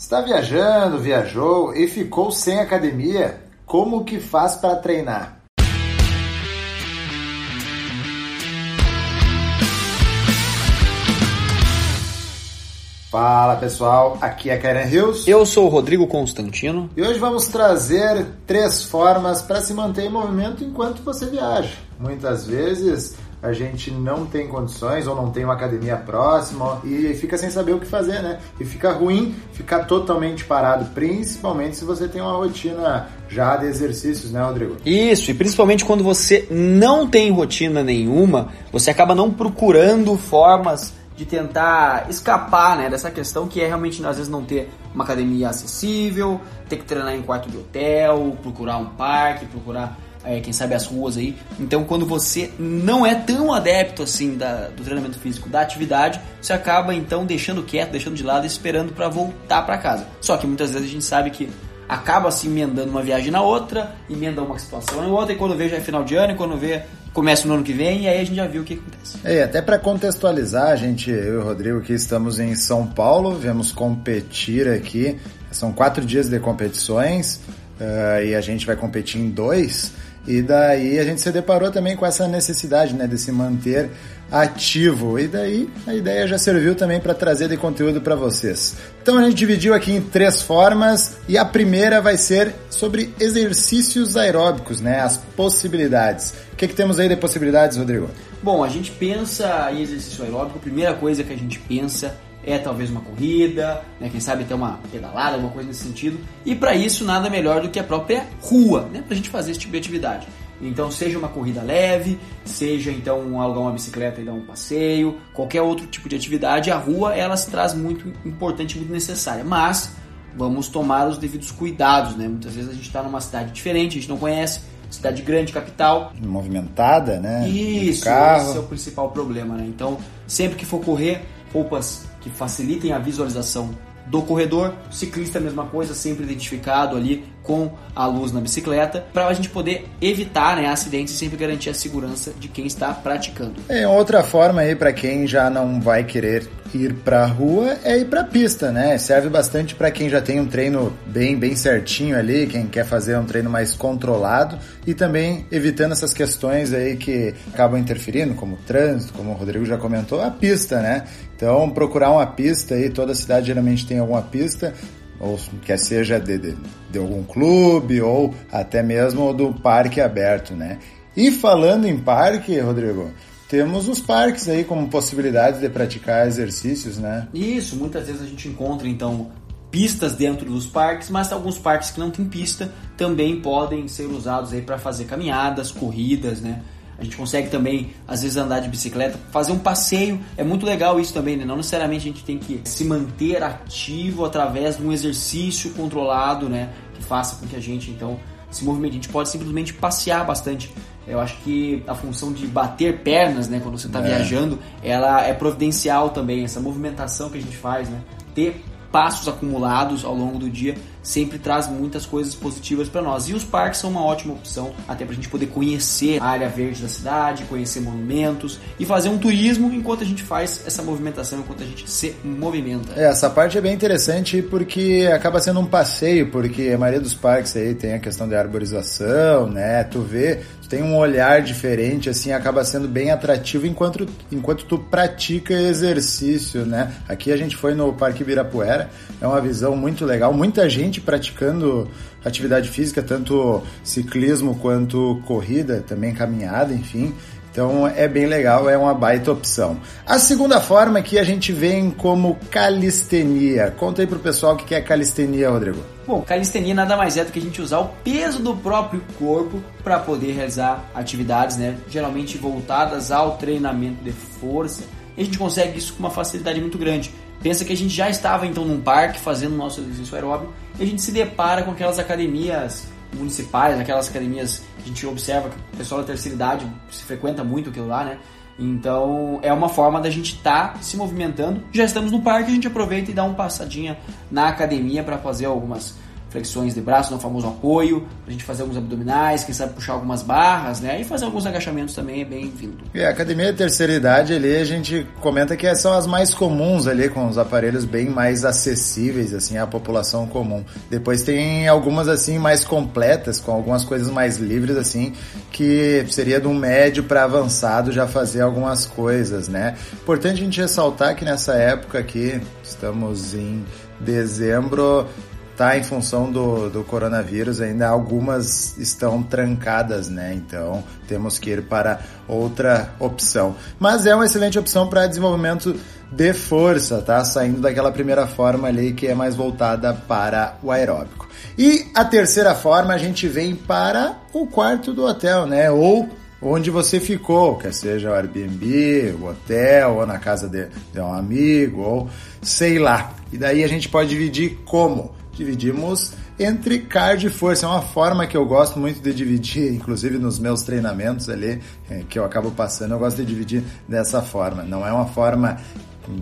Está viajando, viajou e ficou sem academia? Como que faz para treinar? Fala pessoal, aqui é Karen Hills. Eu sou o Rodrigo Constantino. E hoje vamos trazer três formas para se manter em movimento enquanto você viaja. Muitas vezes a gente não tem condições ou não tem uma academia próxima e fica sem saber o que fazer, né? E fica ruim ficar totalmente parado, principalmente se você tem uma rotina já de exercícios, né, Rodrigo? Isso, e principalmente quando você não tem rotina nenhuma, você acaba não procurando formas de tentar escapar né, dessa questão que é realmente às vezes não ter uma academia acessível, ter que treinar em quarto de hotel, procurar um parque, procurar é, quem sabe as ruas aí. Então, quando você não é tão adepto assim da, do treinamento físico, da atividade, você acaba então deixando quieto, deixando de lado, esperando para voltar para casa. Só que muitas vezes a gente sabe que acaba se emendando uma viagem na outra, emenda uma situação na outra, e quando vê já é final de ano, e quando vê começa no ano que vem, e aí a gente já viu o que acontece. É, até para contextualizar, a gente, eu e o Rodrigo aqui estamos em São Paulo, viemos competir aqui, são quatro dias de competições, uh, e a gente vai competir em dois, e daí a gente se deparou também com essa necessidade né, de se manter ativo. E daí a ideia já serviu também para trazer de conteúdo para vocês. Então a gente dividiu aqui em três formas e a primeira vai ser sobre exercícios aeróbicos, né? As possibilidades. O que, que temos aí de possibilidades, Rodrigo? Bom, a gente pensa em exercício aeróbico, a primeira coisa que a gente pensa é talvez uma corrida, né? quem sabe até uma pedalada, alguma coisa nesse sentido. E para isso nada melhor do que a própria rua, né? para a gente fazer esse tipo de atividade. Então, seja uma corrida leve, seja então alugar uma bicicleta e dar um passeio, qualquer outro tipo de atividade, a rua ela se traz muito importante, muito necessária. Mas vamos tomar os devidos cuidados, né? Muitas vezes a gente está numa cidade diferente, a gente não conhece, cidade grande, capital. Movimentada, né? Isso, esse é o principal problema, né? Então, sempre que for correr, roupas que facilitem a visualização do corredor, ciclista a mesma coisa, sempre identificado ali com a luz na bicicleta, para a gente poder evitar né, acidentes e sempre garantir a segurança de quem está praticando. É outra forma aí para quem já não vai querer ir para a rua é ir para a pista, né? Serve bastante para quem já tem um treino bem bem certinho ali, quem quer fazer um treino mais controlado e também evitando essas questões aí que acabam interferindo, como trânsito, como o Rodrigo já comentou, a pista, né? Então procurar uma pista aí, toda cidade geralmente tem alguma pista, ou quer seja de, de, de, algum clube ou até mesmo do parque aberto, né? E falando em parque, Rodrigo, temos os parques aí como possibilidade de praticar exercícios, né? Isso, muitas vezes a gente encontra então pistas dentro dos parques, mas alguns parques que não tem pista também podem ser usados aí para fazer caminhadas, corridas, né? A gente consegue também, às vezes, andar de bicicleta, fazer um passeio. É muito legal isso também, né? Não necessariamente a gente tem que se manter ativo através de um exercício controlado, né? Que faça com que a gente, então, se movimente. A gente pode simplesmente passear bastante. Eu acho que a função de bater pernas, né? Quando você está é. viajando, ela é providencial também. Essa movimentação que a gente faz, né? Ter passos acumulados ao longo do dia sempre traz muitas coisas positivas para nós. E os parques são uma ótima opção até para a gente poder conhecer a área verde da cidade, conhecer monumentos e fazer um turismo enquanto a gente faz essa movimentação, enquanto a gente se movimenta. É, essa parte é bem interessante porque acaba sendo um passeio, porque a maioria dos parques aí tem a questão de arborização, né? Tu vê, tu tem um olhar diferente, assim, acaba sendo bem atrativo enquanto, enquanto tu pratica exercício, né? Aqui a gente foi no Parque Ibirapuera, é uma visão muito legal, muita gente gente praticando atividade física, tanto ciclismo quanto corrida, também caminhada, enfim. Então é bem legal, é uma baita opção. A segunda forma que a gente vem como calistenia. Conta aí pro pessoal o que é calistenia, Rodrigo. Bom, calistenia nada mais é do que a gente usar o peso do próprio corpo para poder realizar atividades, né? Geralmente voltadas ao treinamento de força. E a gente consegue isso com uma facilidade muito grande. Pensa que a gente já estava então num parque fazendo nosso exercício aeróbico e a gente se depara com aquelas academias municipais, aquelas academias que a gente observa que o pessoal da terceira idade se frequenta muito aquilo lá, né? Então é uma forma da gente estar tá se movimentando. Já estamos no parque, a gente aproveita e dá uma passadinha na academia para fazer algumas flexões de braço, no famoso apoio, a gente fazer alguns abdominais, quem sabe puxar algumas barras, né? E fazer alguns agachamentos também é bem-vindo. E a academia de terceira idade ali, a gente comenta que são as mais comuns ali, com os aparelhos bem mais acessíveis, assim, à população comum. Depois tem algumas, assim, mais completas, com algumas coisas mais livres, assim, que seria um médio para avançado já fazer algumas coisas, né? Importante a gente ressaltar que nessa época aqui, estamos em dezembro, tá em função do, do coronavírus, ainda algumas estão trancadas, né? Então temos que ir para outra opção. Mas é uma excelente opção para desenvolvimento de força, tá? Saindo daquela primeira forma ali que é mais voltada para o aeróbico. E a terceira forma a gente vem para o quarto do hotel, né? Ou onde você ficou, quer seja o Airbnb, o hotel, ou na casa de, de um amigo, ou sei lá. E daí a gente pode dividir como? Dividimos entre cardio e força. É uma forma que eu gosto muito de dividir, inclusive nos meus treinamentos ali, é, que eu acabo passando, eu gosto de dividir dessa forma. Não é uma forma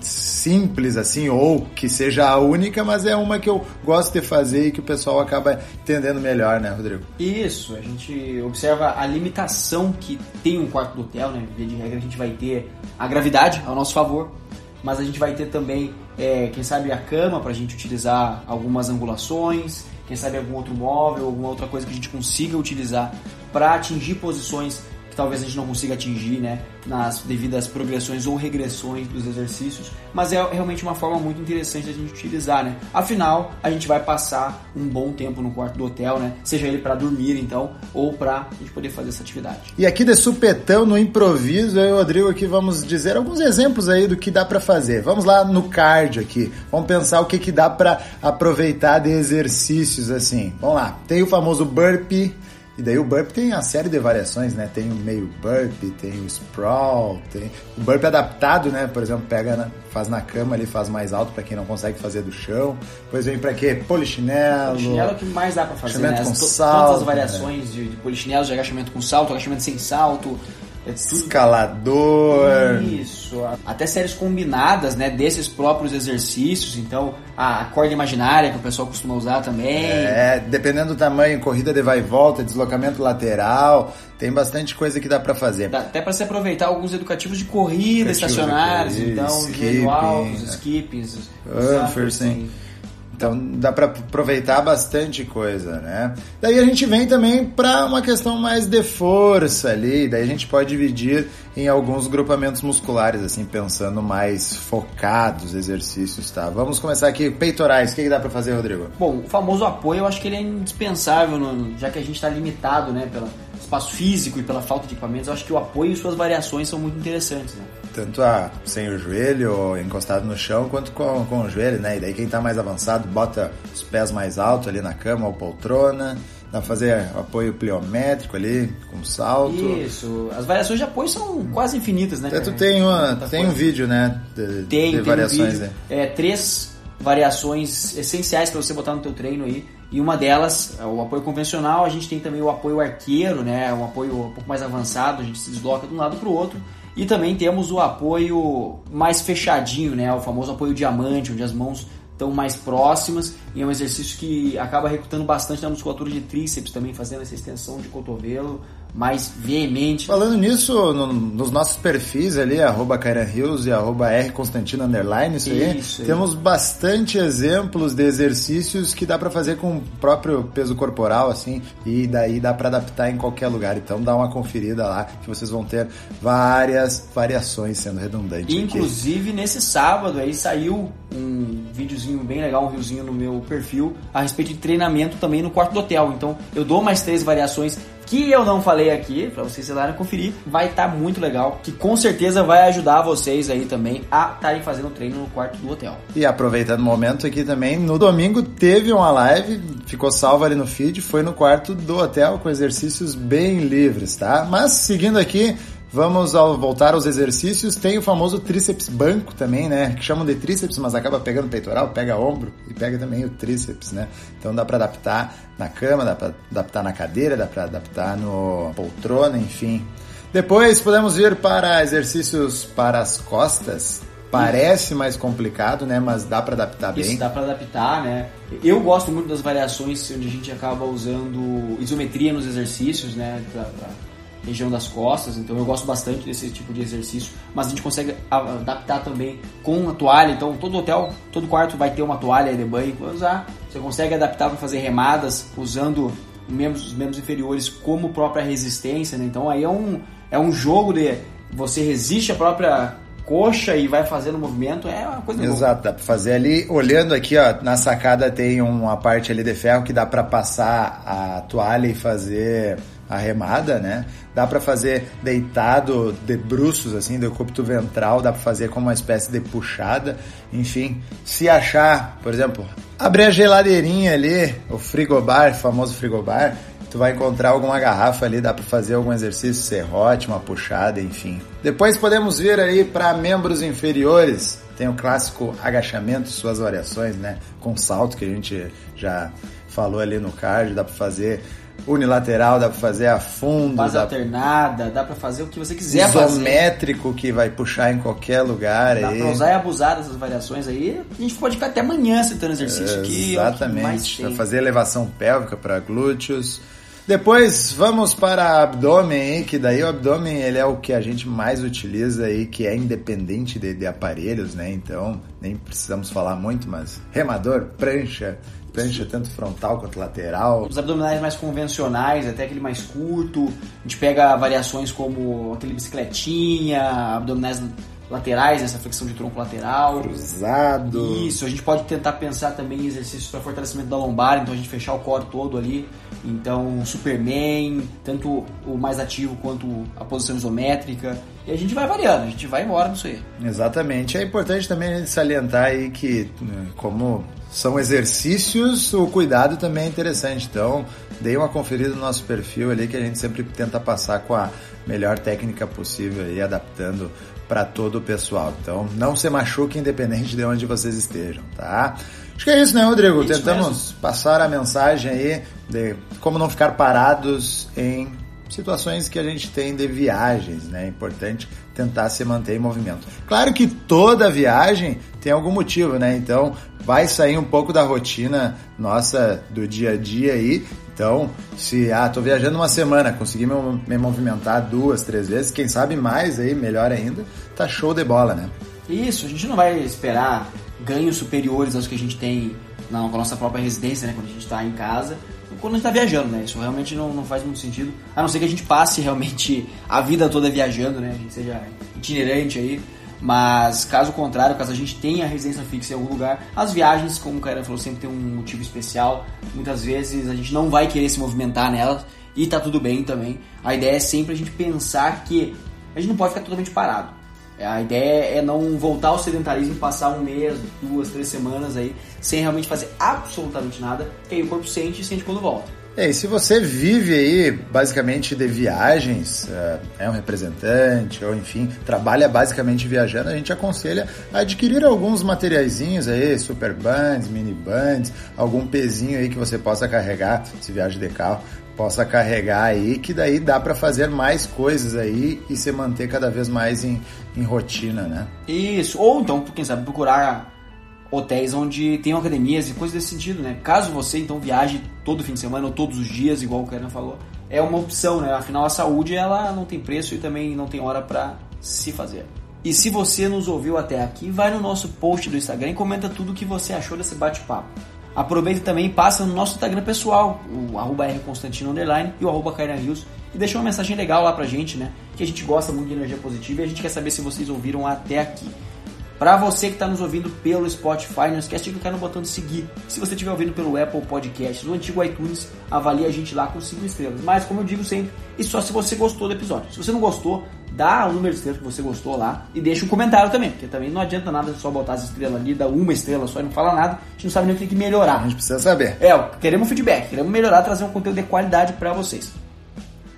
simples assim ou que seja a única, mas é uma que eu gosto de fazer e que o pessoal acaba entendendo melhor, né, Rodrigo? Isso, a gente observa a limitação que tem um quarto do hotel, né? De regra a gente vai ter a gravidade ao nosso favor, mas a gente vai ter também é, quem sabe a cama para a gente utilizar algumas angulações, quem sabe algum outro móvel, alguma outra coisa que a gente consiga utilizar para atingir posições que talvez a gente não consiga atingir, né, nas devidas progressões ou regressões dos exercícios, mas é realmente uma forma muito interessante da gente utilizar, né? Afinal, a gente vai passar um bom tempo no quarto do hotel, né? Seja ele para dormir, então, ou para a gente poder fazer essa atividade. E aqui de supetão, no improviso, eu e o Rodrigo aqui vamos dizer alguns exemplos aí do que dá para fazer. Vamos lá no cardio aqui. Vamos pensar o que que dá para aproveitar de exercícios assim. Vamos lá. Tem o famoso burpee e daí o burp tem a série de variações, né? Tem o meio burp, tem o sprawl, tem o burp adaptado, né? Por exemplo, pega, na, faz na cama ali, faz mais alto para quem não consegue fazer do chão. Depois vem para quê? Polichinelo. Polichinelo é o que mais dá para fazer, né? Com salto, todas as variações né? de, de polichinelos, de agachamento com salto, agachamento sem salto, Escalador. Isso. Até séries combinadas, né? Desses próprios exercícios. Então, a corda imaginária que o pessoal costuma usar também. É, dependendo do tamanho, corrida de vai e volta, deslocamento lateral. Tem bastante coisa que dá para fazer. Dá até para se aproveitar alguns educativos de corrida estacionários. então, skipping, altos, skippings. Anfersen. Então dá para aproveitar bastante coisa, né? Daí a gente vem também para uma questão mais de força ali, daí a gente pode dividir em alguns grupamentos musculares, assim, pensando mais focados exercícios, tá? Vamos começar aqui, peitorais, o que, que dá para fazer, Rodrigo? Bom, o famoso apoio, eu acho que ele é indispensável, no, já que a gente está limitado, né, pelo espaço físico e pela falta de equipamentos, eu acho que o apoio e suas variações são muito interessantes, né? tanto a, sem o joelho encostado no chão quanto com, com o joelho, né? E daí quem tá mais avançado bota os pés mais altos ali na cama ou poltrona. Dá pra fazer apoio pliométrico ali, com salto. Isso. As variações de apoio são quase infinitas, né? Tanto tem, uma, tem um vídeo, né? De, tem, de tem variações. Um vídeo, né? é, três variações essenciais para você botar no teu treino aí. E uma delas, é o apoio convencional, a gente tem também o apoio arqueiro, né? Um apoio um pouco mais avançado, a gente se desloca de um lado para o outro. E também temos o apoio mais fechadinho, né? O famoso apoio diamante, onde as mãos estão mais próximas e é um exercício que acaba recrutando bastante na musculatura de tríceps também, fazendo essa extensão de cotovelo mais veemente. Falando nisso, no, nos nossos perfis ali, arroba Hills e arroba R Constantino Underline, isso, isso aí, temos bastante exemplos de exercícios que dá para fazer com o próprio peso corporal, assim, e daí dá para adaptar em qualquer lugar. Então dá uma conferida lá, que vocês vão ter várias variações sendo redundante. Inclusive, aqui. nesse sábado aí saiu um videozinho bem legal, um riozinho no meu perfil, a respeito de treinamento também no quarto do hotel. Então eu dou mais três variações que eu não falei aqui, para vocês ir lá conferir, vai estar tá muito legal, que com certeza vai ajudar vocês aí também a estarem fazendo treino no quarto do hotel. E aproveitando o momento aqui também, no domingo teve uma live, ficou salva ali no feed, foi no quarto do hotel com exercícios bem livres, tá? Mas seguindo aqui, Vamos ao voltar aos exercícios. Tem o famoso tríceps banco também, né? Que chamam de tríceps, mas acaba pegando peitoral, pega ombro e pega também o tríceps, né? Então dá para adaptar na cama, dá para adaptar na cadeira, dá para adaptar no poltrona, enfim. Depois podemos ir para exercícios para as costas Parece mais complicado, né? Mas dá para adaptar bem. Isso dá para adaptar, né? Eu gosto muito das variações onde a gente acaba usando isometria nos exercícios, né? Pra, pra região das costas, então eu gosto bastante desse tipo de exercício, mas a gente consegue adaptar também com a toalha, então todo hotel, todo quarto vai ter uma toalha de banho para usar, você consegue adaptar para fazer remadas usando membros, os membros inferiores como própria resistência, né? então aí é um, é um jogo de você resiste à própria coxa e vai fazendo movimento, é uma coisa Exato, boa. dá pra fazer ali, olhando aqui, ó, na sacada tem uma parte ali de ferro que dá para passar a toalha e fazer a remada, né? Dá para fazer deitado de bruços, assim, do cúbito ventral, dá para fazer como uma espécie de puxada. Enfim, se achar, por exemplo, abrir a geladeirinha ali, o frigobar, famoso frigobar, tu vai encontrar alguma garrafa ali, dá para fazer algum exercício, serrote, uma puxada, enfim. Depois podemos vir aí para membros inferiores. Tem o clássico agachamento, suas variações, né? Com salto que a gente já falou ali no card, dá para fazer unilateral, dá para fazer a fundo. Base dá alternada, dá para fazer o que você quiser isométrico fazer. que vai puxar em qualquer lugar. Dá aí. pra usar e abusar dessas variações aí. A gente pode ficar até amanhã citando exercício aqui. É Exatamente. Para fazer elevação pélvica para glúteos. Depois vamos para abdômen aí, que daí o abdômen ele é o que a gente mais utiliza aí, que é independente de, de aparelhos, né? Então nem precisamos falar muito, mas remador, prancha, prancha tanto frontal quanto lateral. Os abdominais mais convencionais, até aquele mais curto, a gente pega variações como aquele bicicletinha, abdominais laterais, essa flexão de tronco lateral. Cruzado. Isso, a gente pode tentar pensar também em exercícios para fortalecimento da lombar, então a gente fechar o core todo ali. Então, Superman, tanto o mais ativo quanto a posição isométrica. E a gente vai variando, a gente vai embora nisso aí. Exatamente. É importante também salientar aí que, né, como são exercícios, o cuidado também é interessante. Então, dei uma conferida no nosso perfil ali que a gente sempre tenta passar com a melhor técnica possível e adaptando para todo o pessoal. Então, não se machuque independente de onde vocês estejam, tá? Acho que é isso, né, Rodrigo? Isso Tentamos mesmo. passar a mensagem aí de como não ficar parados em situações que a gente tem de viagens, né? É importante tentar se manter em movimento. Claro que toda viagem tem algum motivo, né? Então vai sair um pouco da rotina nossa do dia a dia aí. Então, se ah, tô viajando uma semana, consegui me, me movimentar duas, três vezes, quem sabe mais aí, melhor ainda, tá show de bola, né? Isso, a gente não vai esperar ganhos superiores aos que a gente tem na, nossa própria residência, né? Quando a gente está em casa quando a gente está viajando, né? Isso realmente não, não faz muito sentido. A não ser que a gente passe realmente a vida toda viajando, né? A gente seja itinerante aí. Mas caso contrário, caso a gente tenha residência fixa em algum lugar, as viagens, como o cara falou, sempre tem um motivo especial. Muitas vezes a gente não vai querer se movimentar nelas e tá tudo bem também. A ideia é sempre a gente pensar que a gente não pode ficar totalmente parado. A ideia é não voltar ao sedentarismo passar um mês, duas, três semanas aí sem realmente fazer absolutamente nada, que aí o corpo sente e sente quando volta. É, e se você vive aí basicamente de viagens, é, é um representante, ou enfim, trabalha basicamente viajando, a gente aconselha a adquirir alguns materiaizinhos aí, super bands, mini bands, algum pezinho aí que você possa carregar se viaja de carro possa carregar aí, que daí dá para fazer mais coisas aí e se manter cada vez mais em, em rotina, né? Isso, ou então, quem sabe, procurar hotéis onde tenham academias e coisas desse sentido, né? Caso você então viaje todo fim de semana ou todos os dias, igual o Karen falou, é uma opção, né? Afinal, a saúde ela não tem preço e também não tem hora para se fazer. E se você nos ouviu até aqui, vai no nosso post do Instagram e comenta tudo o que você achou desse bate-papo. Aproveita também e passa no nosso Instagram pessoal, o arroba rconstantino underline e o arroba Rios, e deixa uma mensagem legal lá pra gente, né? Que a gente gosta muito de energia positiva e a gente quer saber se vocês ouviram até aqui. Para você que está nos ouvindo pelo Spotify, não esquece de clicar no botão de seguir. Se você estiver ouvindo pelo Apple Podcasts, no antigo iTunes, avalie a gente lá com 5 estrelas. Mas, como eu digo sempre, e só se você gostou do episódio. Se você não gostou, dá o número de estrelas que você gostou lá e deixa um comentário também, porque também não adianta nada só botar as estrelas ali, dar uma estrela só e não falar nada, a gente não sabe nem o que tem que melhorar. A gente precisa saber. É, queremos feedback, queremos melhorar, trazer um conteúdo de qualidade para vocês.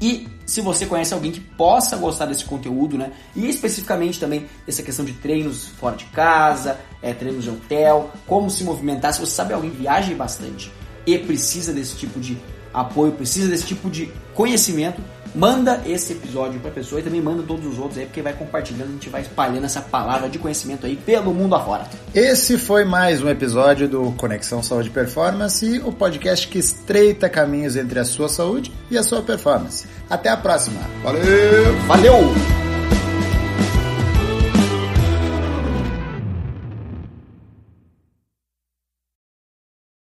E se você conhece alguém que possa gostar desse conteúdo, né? E especificamente também dessa questão de treinos fora de casa, é, treinos de hotel, como se movimentar. Se você sabe alguém que viaja bastante e precisa desse tipo de apoio, precisa desse tipo de conhecimento, manda esse episódio pra pessoa e também manda todos os outros aí, porque vai compartilhando, a gente vai espalhando essa palavra de conhecimento aí pelo mundo afora. Esse foi mais um episódio do Conexão Saúde Performance, o podcast que estreita caminhos entre a sua saúde e a sua performance. Até a próxima. Valeu! Valeu!